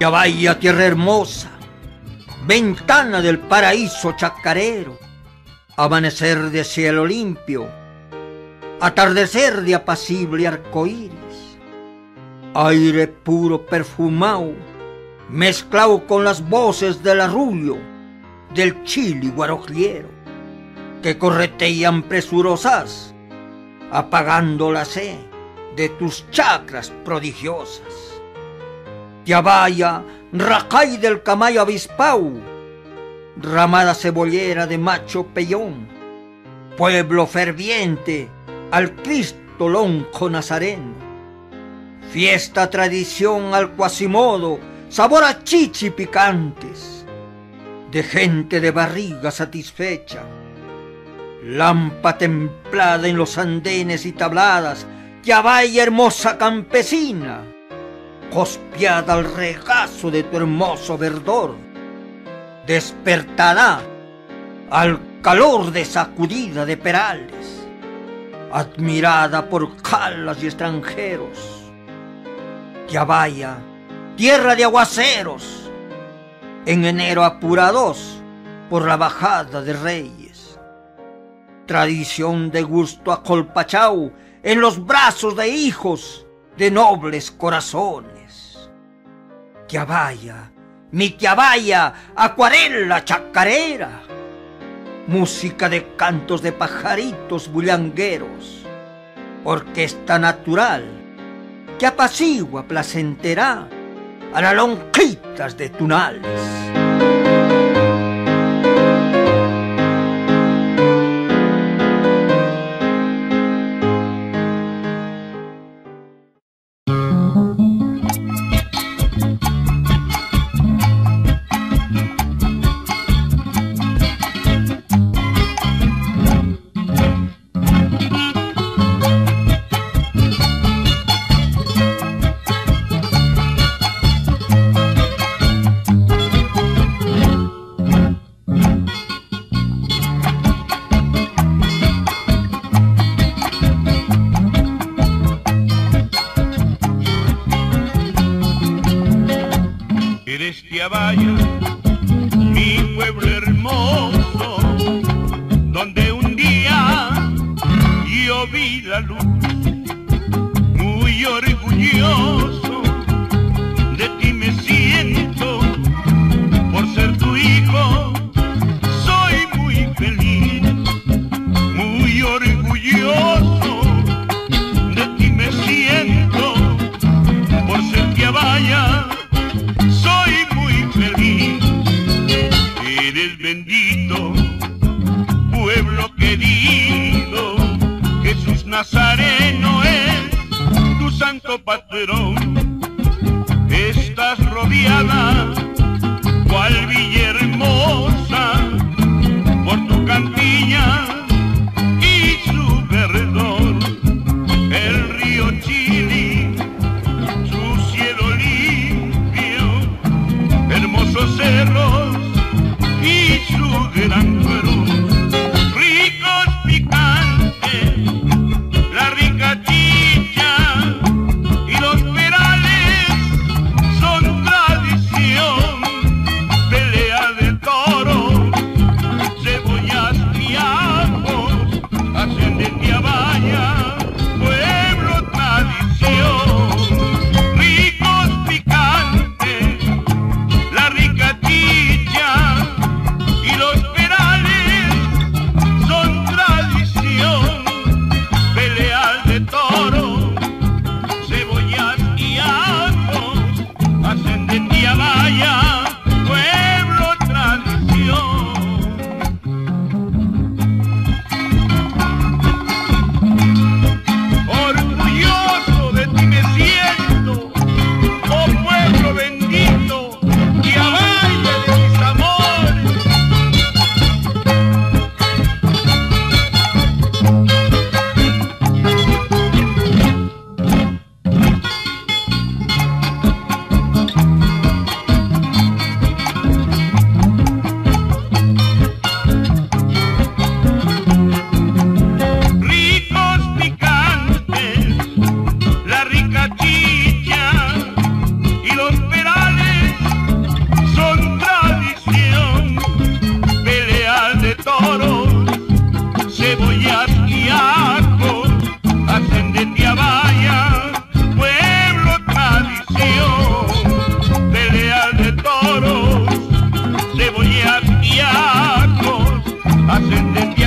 Ya vaya tierra hermosa, ventana del paraíso chacarero, amanecer de cielo limpio, atardecer de apacible arcoíris, aire puro perfumado, mezclado con las voces del arrullo del chili guarojliero, que corretean presurosas, apagando la sed de tus chacras prodigiosas vaya Racay del Camayo Avispau, ramada cebollera de macho pellón, pueblo ferviente al Cristo lonco nazareno, fiesta tradición al cuasimodo, sabor a chichi picantes, de gente de barriga satisfecha, lampa templada en los andenes y tabladas, vaya hermosa campesina, cospiada al regazo de tu hermoso verdor, despertará al calor de sacudida de perales, admirada por calas y extranjeros. Ya vaya, tierra de aguaceros, en enero apurados por la bajada de reyes. Tradición de gusto a colpachau en los brazos de hijos de nobles corazones vaya, mi vaya, acuarela chacarera, música de cantos de pajaritos bullangueros, orquesta natural que apacigua placentera a las lonjitas de tunales. caballo. Nazareno es tu santo patrón. Estás rodeada, Thank you.